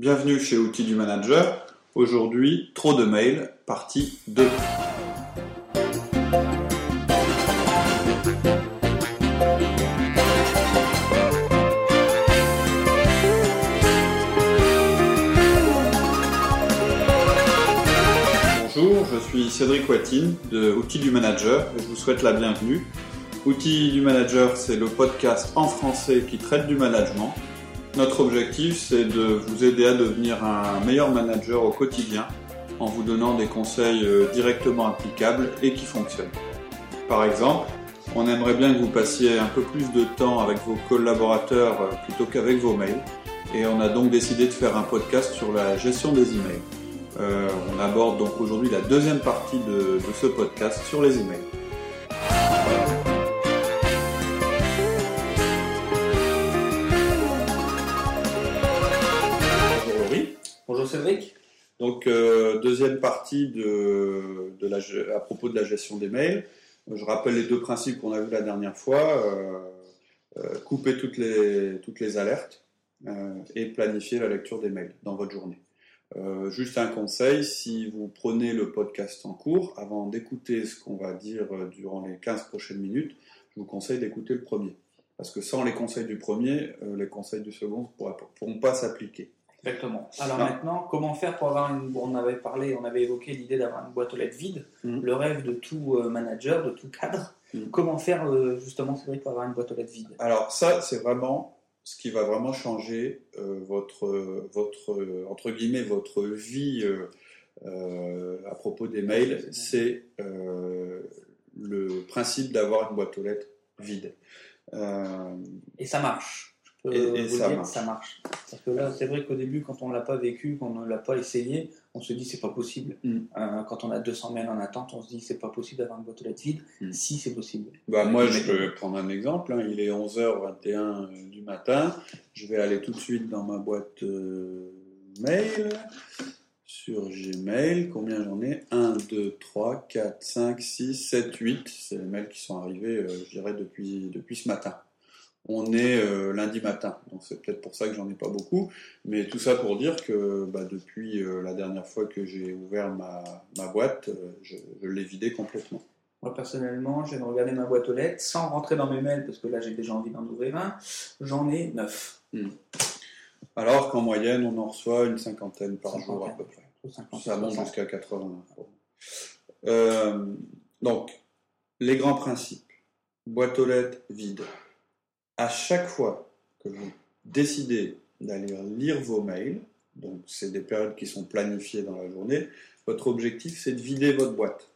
Bienvenue chez Outils du Manager. Aujourd'hui, trop de mails, partie 2. Bonjour, je suis Cédric Watine de Outils du Manager et je vous souhaite la bienvenue. Outils du Manager, c'est le podcast en français qui traite du management. Notre objectif, c'est de vous aider à devenir un meilleur manager au quotidien en vous donnant des conseils euh, directement applicables et qui fonctionnent. Par exemple, on aimerait bien que vous passiez un peu plus de temps avec vos collaborateurs euh, plutôt qu'avec vos mails. Et on a donc décidé de faire un podcast sur la gestion des emails. Euh, on aborde donc aujourd'hui la deuxième partie de, de ce podcast sur les emails. Donc euh, deuxième partie à propos de la gestion des mails. Je rappelle les deux principes qu'on a vus la dernière fois. Euh, euh, couper toutes les, toutes les alertes euh, et planifier la lecture des mails dans votre journée. Juste un conseil, si vous prenez le podcast en cours, avant d'écouter ce qu'on va dire durant les 15 prochaines minutes, je vous conseille d'écouter le premier. Parce que sans les conseils du premier, les conseils du second ne pourront pas s'appliquer. Exactement. Alors Non. maintenant, comment faire pour avoir une... On avait parlé, on avait évoqué l'idée d'avoir une boîte aux lettres vide, Mhm. le rêve de tout euh, manager, de tout cadre. Mhm. Comment faire euh, justement Cédric pour avoir une boîte aux lettres vide? Alors ça, c'est vraiment ce qui va vraiment changer euh, votre, votre, entre guillemets, votre vie euh, euh, à propos des mails, c'est euh, le principe d'avoir une boîte aux lettres vide. Euh, Et ça marche. Peux Et- le ça dire, marche. ça marche. Parce que là, c'est vrai qu'au début, quand on l'a pas vécu, qu'on ne l'a pas essayé, on se dit c'est pas possible. Mhm. Euh, quand on a 200 mails en attente, on se dit c'est pas possible d'avoir une boîte aux lettres vide. Mhm. Si c'est possible. bah, moi, je peux prendre un exemple. hein. Il est 11h21 du matin. Je vais aller tout de suite dans ma boîte euh, mail. Sur Gmail, combien j'en ai? 1, 2, 3, 4, 5, 6, 7, 8. C'est les mails qui sont arrivés, euh, je dirais, depuis, depuis ce matin. On est euh, lundi matin, donc c'est peut-être pour ça que j'en ai pas beaucoup. Mais tout ça pour dire que bah, depuis euh, la dernière fois que j'ai ouvert ma, ma boîte, euh, je, je l'ai vidée complètement. Moi, personnellement, de regarder ma boîte aux lettres sans rentrer dans mes mails parce que là, j'ai déjà envie d'en ouvrir un. J'en ai 9. Alors qu'en moyenne, on en reçoit une cinquantaine par jour à peu près. Ça monte jusqu'à 80. Euh, donc, les grands principes. Boîte aux lettres vide. À chaque fois que vous décidez d'aller lire vos mails, donc c'est des périodes qui sont planifiées dans la journée, votre objectif c'est de vider votre boîte.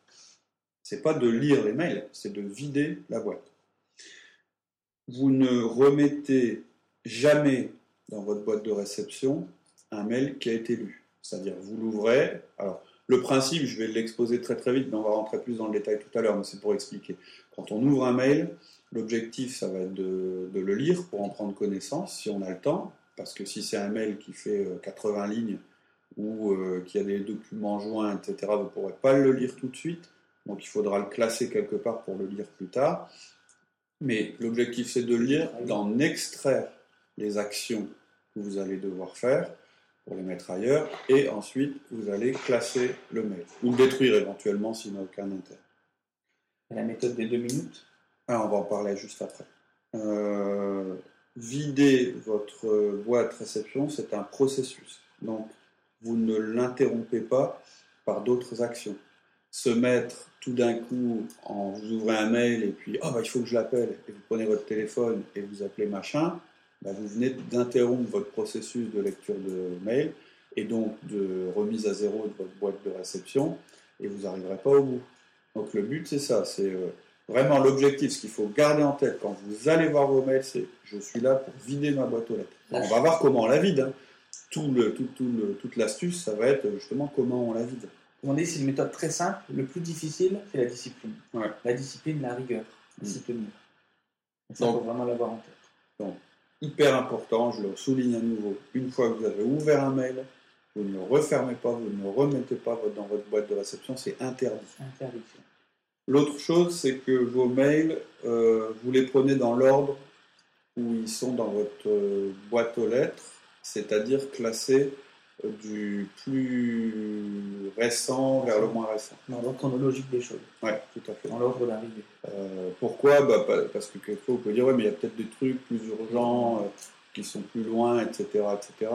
C'est pas de lire les mails, c'est de vider la boîte. Vous ne remettez jamais dans votre boîte de réception un mail qui a été lu. C'est-à-dire, vous l'ouvrez. Le principe, je vais l'exposer très très vite, mais on va rentrer plus dans le détail tout à l'heure, mais c'est pour expliquer. Quand on ouvre un mail, l'objectif, ça va être de, le lire pour en prendre connaissance, si on a le temps, parce que si c'est un mail qui fait euh, 80 lignes ou euh, qui a des documents joints, etc., vous ne pourrez pas le lire tout de suite. Donc, il faudra le classer quelque part pour le lire plus tard. Mais l'objectif, c'est de lire, d'en extraire les actions que vous allez devoir faire pour les mettre ailleurs, et ensuite vous allez classer le mail, ou le détruire éventuellement s'il n'a aucun intérêt. La méthode des deux minutes? Alors on va en parler juste après. Euh, vider votre boîte réception, c'est un processus. Donc vous ne l'interrompez pas par d'autres actions. Se mettre tout d'un coup, en, vous ouvrez un mail et puis oh, bah, il faut que je l'appelle, et vous prenez votre téléphone et vous appelez machin, bah, vous venez d'interrompre votre processus de lecture de mail et donc de remise à zéro de votre boîte de réception et vous n'arriverez pas au bout. Donc le but c'est ça, c'est euh, vraiment l'objectif, ce qu'il faut garder en tête quand vous allez voir vos mails, c'est je suis là pour vider ma boîte aux lettres. On va voir comment on la vide. hein. Tout le, tout, tout le- toute l'astuce, ça va être justement comment on la vide. On dit, c'est une méthode très simple. Le plus difficile, c'est la discipline. Ouais. La discipline, la rigueur. Mm. Ça, Donc- faut vraiment l'avoir en tête. Hyper important, je le souligne à nouveau, une fois que vous avez ouvert un mail, vous ne le refermez pas, vous ne le remettez pas dans votre boîte de réception, c'est interdit. Interdiction. L'autre chose, c'est que vos mails, euh, vous les prenez dans l'ordre où ils sont dans votre euh, boîte aux lettres, c'est-à-dire classés du plus récent vers le moins récent. Dans l'ordre chronologique des choses. Oui, tout à fait. Dans l'ordre d'arrivée. Euh, pourquoi? Bah, Parce que quelquefois, vous pouvez dire, ouais, mais il y a peut-être des trucs plus urgents, euh, qui sont plus loin, etc. etc.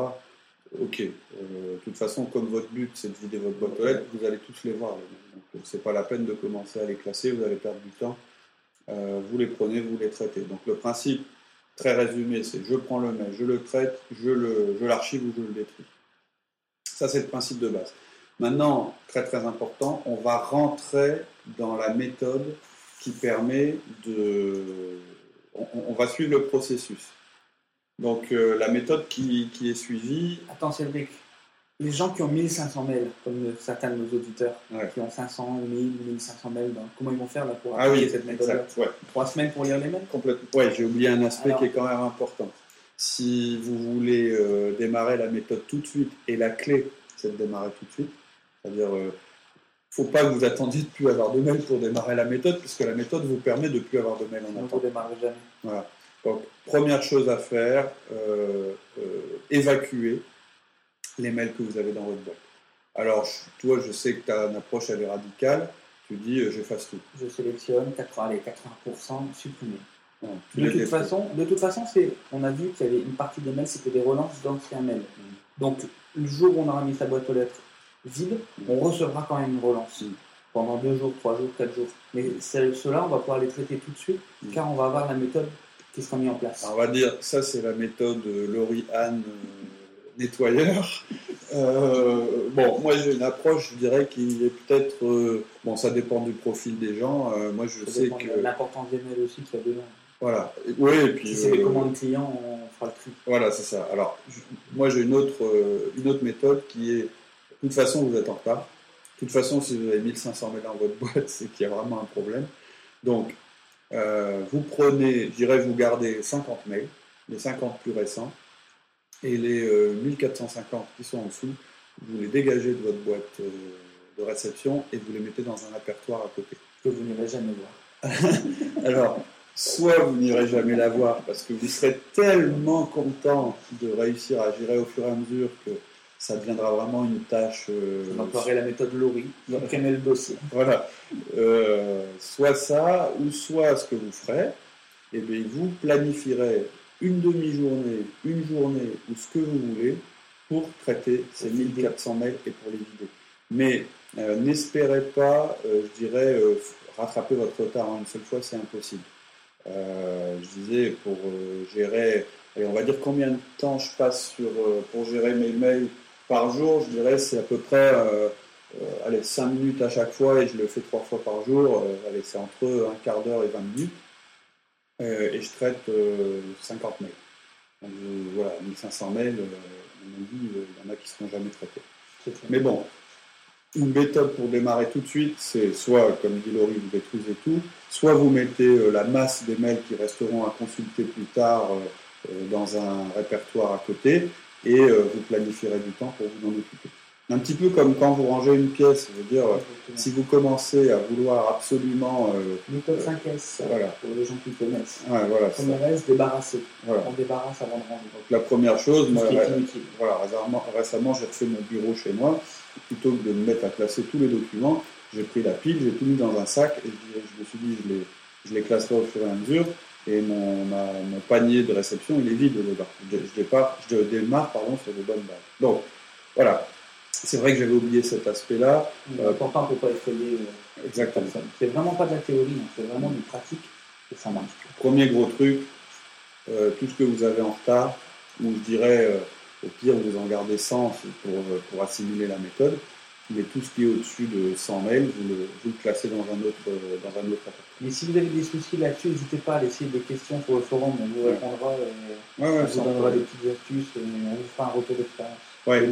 Ok. Euh, de toute façon, comme votre but, c'est de vider votre boîte aux lettres, vous allez tous les voir. Donc, c'est pas la peine de commencer à les classer, vous allez perdre du temps. vous les prenez, vous les traitez. Donc, le principe, très résumé, c'est je prends le mail, je le traite, je l'archive ou je le détruis. Ça, c'est le principe de base. Maintenant, très très important, on va rentrer dans la méthode qui permet de... On, va suivre le processus. Donc euh, la méthode qui, est suivie... Attends Cédric, les gens qui ont 1500 mails, comme certains de nos auditeurs, qui ont 500, 1000, 1500 mails, ben, comment ils vont faire là, pour ah appliquer cette méthode Trois semaines pour lire les mails? Complètement. Oui, j'ai oublié un aspect qui est quand même important. Si vous voulez euh, démarrer la méthode tout de suite, et la clé, c'est de démarrer tout de suite, c'est-à-dire, il euh, ne faut pas que vous attendiez de plus avoir de mails pour démarrer la méthode, puisque la méthode vous permet de ne plus avoir de mails en attente. démarrer jamais. Voilà. Donc, première chose à faire, euh, évacuer les mails que vous avez dans votre boîte. Alors, toi, je sais que tu as une approche, elle est radicale. Tu dis, j'efface tout. Je sélectionne 80, allez, 80% de, toute façon, de toute façon, on a vu qu'il y avait une partie des mails, c'était des relances d'anciens mails. Mm. Donc, le jour où on aura mis sa boîte aux lettres vide, mm. on recevra quand même une relance. Mm. Pendant deux jours, trois jours, quatre jours. Mais ceux-là, on va pouvoir les traiter tout de suite, car on va avoir la méthode qui sera mise en place. on va dire, ça c'est la méthode euh, Laurie Anne euh, nettoyeur. Euh, bon, moi j'ai une approche, je dirais, qui est peut-être. bon, ça dépend du profil des gens. moi je sais que. L'importance des mails aussi qu'il y a dedans. Voilà. Oui, et puis. Si c'est des euh, commandes clients, on fera le tri. Voilà, c'est ça. Alors, moi, j'ai une autre, euh, une autre méthode qui est, de toute façon, vous êtes en retard. De toute façon, si vous avez 1500 mails dans votre boîte, c'est qu'il y a vraiment un problème. Donc, euh, vous prenez, je dirais, vous gardez 50 mails, les 50 plus récents, et les 1450 qui sont en dessous, vous les dégagez de votre boîte de réception et vous les mettez dans un répertoire à côté. Que vous n'irez jamais voir. Alors, soit vous n'irez jamais la voir parce que vous serez tellement content de réussir à gérer au fur et à mesure que ça deviendra vraiment une tâche. Euh, on la méthode imprimez le dossier. Voilà. Euh, soit ça, ou soit ce que vous ferez, et eh bien, vous planifierez une demi-journée, une journée, ou ce que vous voulez, pour traiter ces 1400 mails et pour les vider. Mais euh, n'espérez pas, je dirais, rattraper votre retard en une seule fois, c'est impossible. Euh, je disais, pour euh, gérer, on va dire combien de temps je passe sur, euh, pour gérer mes mails par jour, je dirais c'est à peu près allez, 5 minutes à chaque fois et je le fais 3 fois par jour. allez, c'est entre un quart d'heure et 20 minutes. et je traite 50 mails. Donc, voilà, 1500 mails, on dit, il y en a qui ne seront jamais traités. Mais bon, une méthode pour démarrer tout de suite, c'est soit, comme dit Laurie, vous détruisez tout, soit vous mettez euh, la masse des mails qui resteront à consulter plus tard euh, euh, dans un répertoire à côté, et vous planifierez du temps pour vous en occuper. Un petit peu comme quand vous rangez une pièce, je veux dire, si vous commencez à vouloir absolument... Méthode 5S, voilà. pour les gens qui connaissent. Ouais, voilà, Première S, débarrasser. On débarrasse avant de rendre. Donc la première chose, moi, voilà, récemment, j'ai refait mon bureau chez moi, plutôt que de me mettre à classer tous les documents, j'ai pris la pile, j'ai tout mis dans un sac et je, me suis dit, je les, je les classerai au fur et à mesure. Et mon, mon panier de réception, il est vide dedans. Je, je, je démarre pardon, sur de bonnes bases. Donc, voilà. C'est vrai que j'avais oublié cet aspect-là. Euh, Pourtant, on ne peut pas effrayer. Euh, Exactement. C'est vraiment pas de la théorie, hein. c'est vraiment du pratique et ça marche. Premier gros truc, euh, tout ce que vous avez en retard, ou je dirais, euh, au pire, vous en gardez 100 pour, pour assimiler la méthode mais tout ce qui est au-dessus de 100 mails, vous le, vous le classez dans un autre dans un autre Mais si vous avez des soucis là-dessus, n'hésitez pas à laisser des questions sur le forum, on vous répondra, et ouais, ouais, on vous donnera des petites astuces, on vous fera un retour d'expérience. Ouais.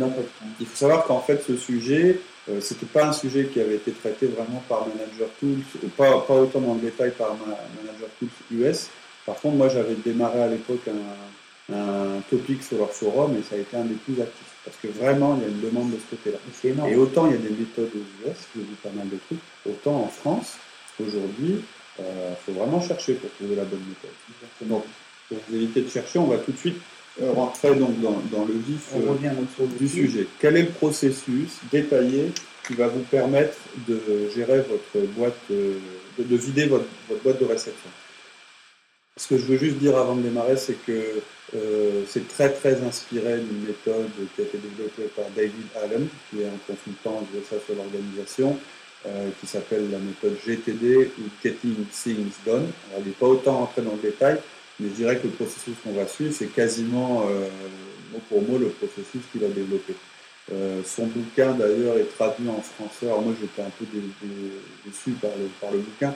Il faut savoir qu'en fait, ce sujet, euh, c'était pas un sujet qui avait été traité vraiment par Manager Tools, pas, pas autant dans le détail par Manager Tools US. Par contre, moi, j'avais démarré à l'époque un, un topic sur leur forum et ça a été un des plus actifs. Parce que vraiment, il y a une demande de ce côté-là. Et autant il y a des méthodes aux US, qui dit pas mal de trucs, autant en France, aujourd'hui, il euh, faut vraiment chercher pour trouver la bonne méthode. Donc, pour éviter de chercher, on va tout de suite euh, rentrer donc dans, le vif euh, du sujet. Quel est le processus détaillé qui va vous permettre de gérer votre boîte, de, vider votre, boîte de réception? Ce que je veux juste dire avant de démarrer, c'est que c'est très très inspiré d'une méthode qui a été développée par David Allen, qui est un consultant de ça sur l'organisation, qui s'appelle la méthode GTD ou Getting Things Done. Alors, il n'est pas autant rentré dans le détail, mais je dirais que le processus qu'on va suivre, c'est quasiment euh, mot pour mot le processus qu'il a développé. Euh, son bouquin d'ailleurs est traduit en français. Alors moi j'étais un peu déçu par le, bouquin,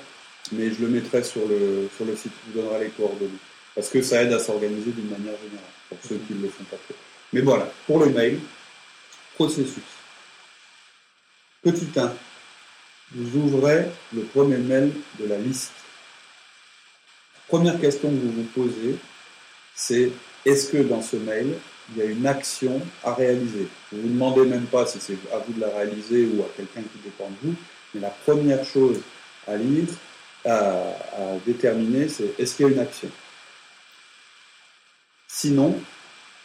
mais je le mettrai sur le, sur le site, je vous donnerai les coordonnées. Parce que ça aide à s'organiser d'une manière générale, pour ceux qui ne le font pas trop. Mais voilà, pour le mail, processus. Petit 1, vous ouvrez le premier mail de la liste première question que vous vous posez, c'est est-ce que dans ce mail, il y a une action à réaliser? Vous ne vous demandez même pas si c'est à vous de la réaliser ou à quelqu'un qui dépend de vous, mais la première chose à lire, à, déterminer, c'est est-ce qu'il y a une action? Sinon,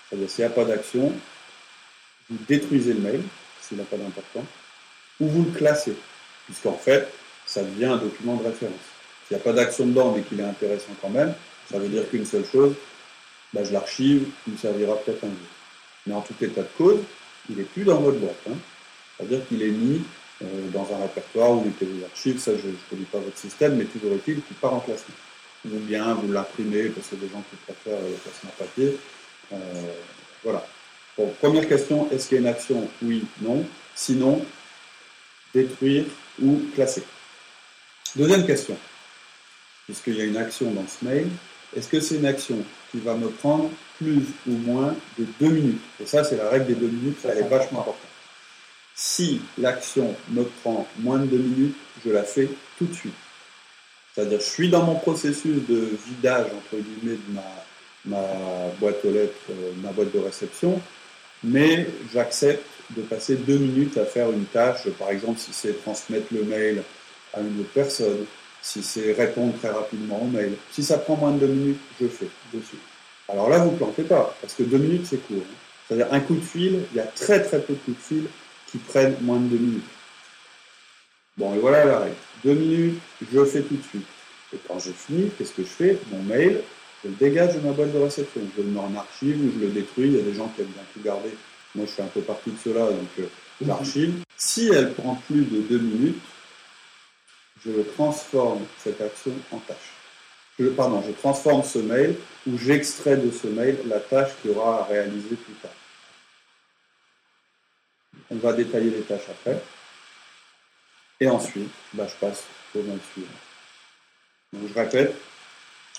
c'est-à-dire s'il n'y a pas d'action, vous détruisez le mail, s'il n'a pas d'importance, ou vous le classez, puisqu'en fait, ça devient un document de référence. S'il n'y a pas d'action dedans, mais qu'il est intéressant quand même, ça veut dire qu'une seule chose, bah, je l'archive, il me servira peut-être un jour. Mais en tout état de cause, il n'est plus dans votre boîte. Hein. C'est-à-dire qu'il est mis euh, dans un répertoire où mettez vos archives, ça je ne connais pas votre système, mais toujours est-il qu'il part en classement. Ou bien vous l'imprimez, parce que des gens qui préfèrent le classement papier. Euh, voilà. Bon, première question, est-ce qu'il y a une action? Oui, non. Sinon, détruire ou classer. Deuxième question, puisqu'il y a une action dans ce mail, est-ce que c'est une action qui va me prendre plus ou moins de deux minutes? Et ça, c'est la règle des deux minutes, ça, elle est vachement importante. Si l'action me prend moins de deux minutes, je la fais tout de suite. C'est-à-dire, je suis dans mon processus de vidage, entre guillemets, de ma, boîte aux lettres, euh, ma boîte de réception, mais j'accepte de passer deux minutes à faire une tâche, par exemple, si c'est transmettre le mail à une autre personne, si c'est répondre très rapidement au mail. Si ça prend moins de deux minutes, je fais dessus. Alors là, vous ne plantez pas, parce que deux minutes, c'est court. Hein. C'est-à-dire un coup de fil, il y a très très peu de coups de fil qui prennent moins de deux minutes. Bon, et voilà la règle. Deux minutes, je fais tout de suite. Et quand j'ai fini, qu'est-ce que je fais? Mon mail, je le dégage de ma boîte de réception. Je le mets en archive ou je le détruis. Il y a des gens qui aiment bien tout garder. Moi, je fais un peu partie de cela, donc euh, j'archive. Si elle prend plus de deux minutes, je transforme cette action en tâche. Je, pardon, je transforme ce mail ou j'extrais de ce mail la tâche qu'il y aura à réaliser plus tard. On va détailler les tâches après. Et ensuite, bah, je passe au mail suivant. Donc, je répète,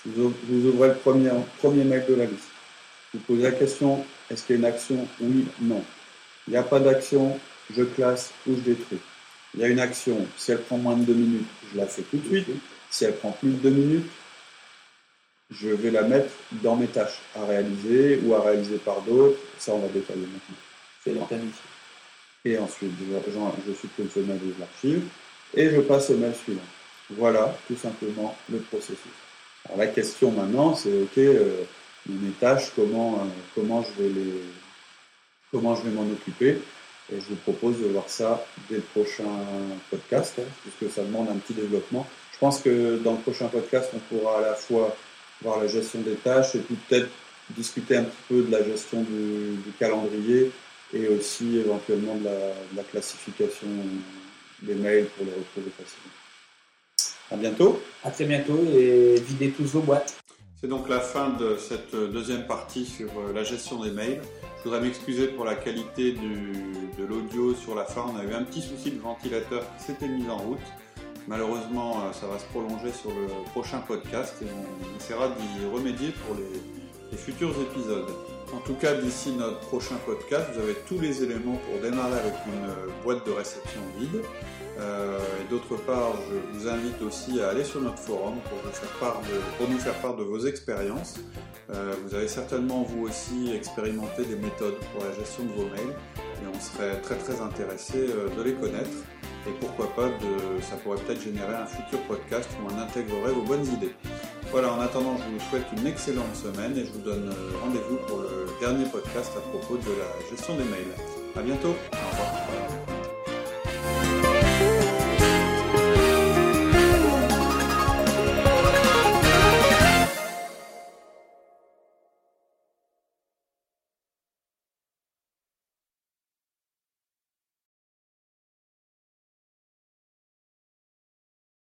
vous, ouvrez le premier, premier mail de la liste. Vous posez la question, est-ce qu'il y a une action Oui, non. Il n'y a pas d'action, je classe ou je détruis. Il y a une action, si elle prend moins de deux minutes, je la fais tout de suite. Si elle prend plus de deux minutes, je vais la mettre dans mes tâches à réaliser ou à réaliser par d'autres. Ça, on va détailler maintenant. C'est planifié. Et ensuite, je, je supprime ce mail de l'archive et je passe au mail suivant. Voilà tout simplement le processus. Alors la question maintenant, c'est ok, euh, mes tâches, comment, euh, comment je vais les, comment je vais m'en occuper? Et je vous propose de voir ça dès le prochain podcast, hein, puisque ça demande un petit développement. Je pense que dans le prochain podcast, on pourra à la fois voir la gestion des tâches et puis peut-être discuter un petit peu de la gestion du, calendrier et aussi éventuellement de la, classification des mails pour les retrouver facilement. À bientôt. À très bientôt et videz tous vos boîtes. C'est donc la fin de cette deuxième partie sur euh, la gestion des mails. Je voudrais m'excuser pour la qualité de l'audio sur la fin. On a eu un petit souci de ventilateur qui s'était mis en route. Malheureusement, euh, ça va se prolonger sur le prochain podcast et on essaiera d'y remédier pour les, futurs épisodes. En tout cas, d'ici notre prochain podcast, vous avez tous les éléments pour démarrer avec une boîte de réception vide. Euh, et d'autre part, je vous invite aussi à aller sur notre forum pour, nous faire part de vos expériences. Euh, vous avez certainement vous aussi expérimenté des méthodes pour la gestion de vos mails et on serait très très intéressé euh, de les connaître. Et pourquoi pas, de, ça pourrait peut-être générer un futur podcast où on intégrerait vos bonnes idées. Voilà, en attendant, je vous souhaite une excellente semaine et je vous donne rendez-vous pour le dernier podcast à propos de la gestion des mails. À bientôt. Au revoir.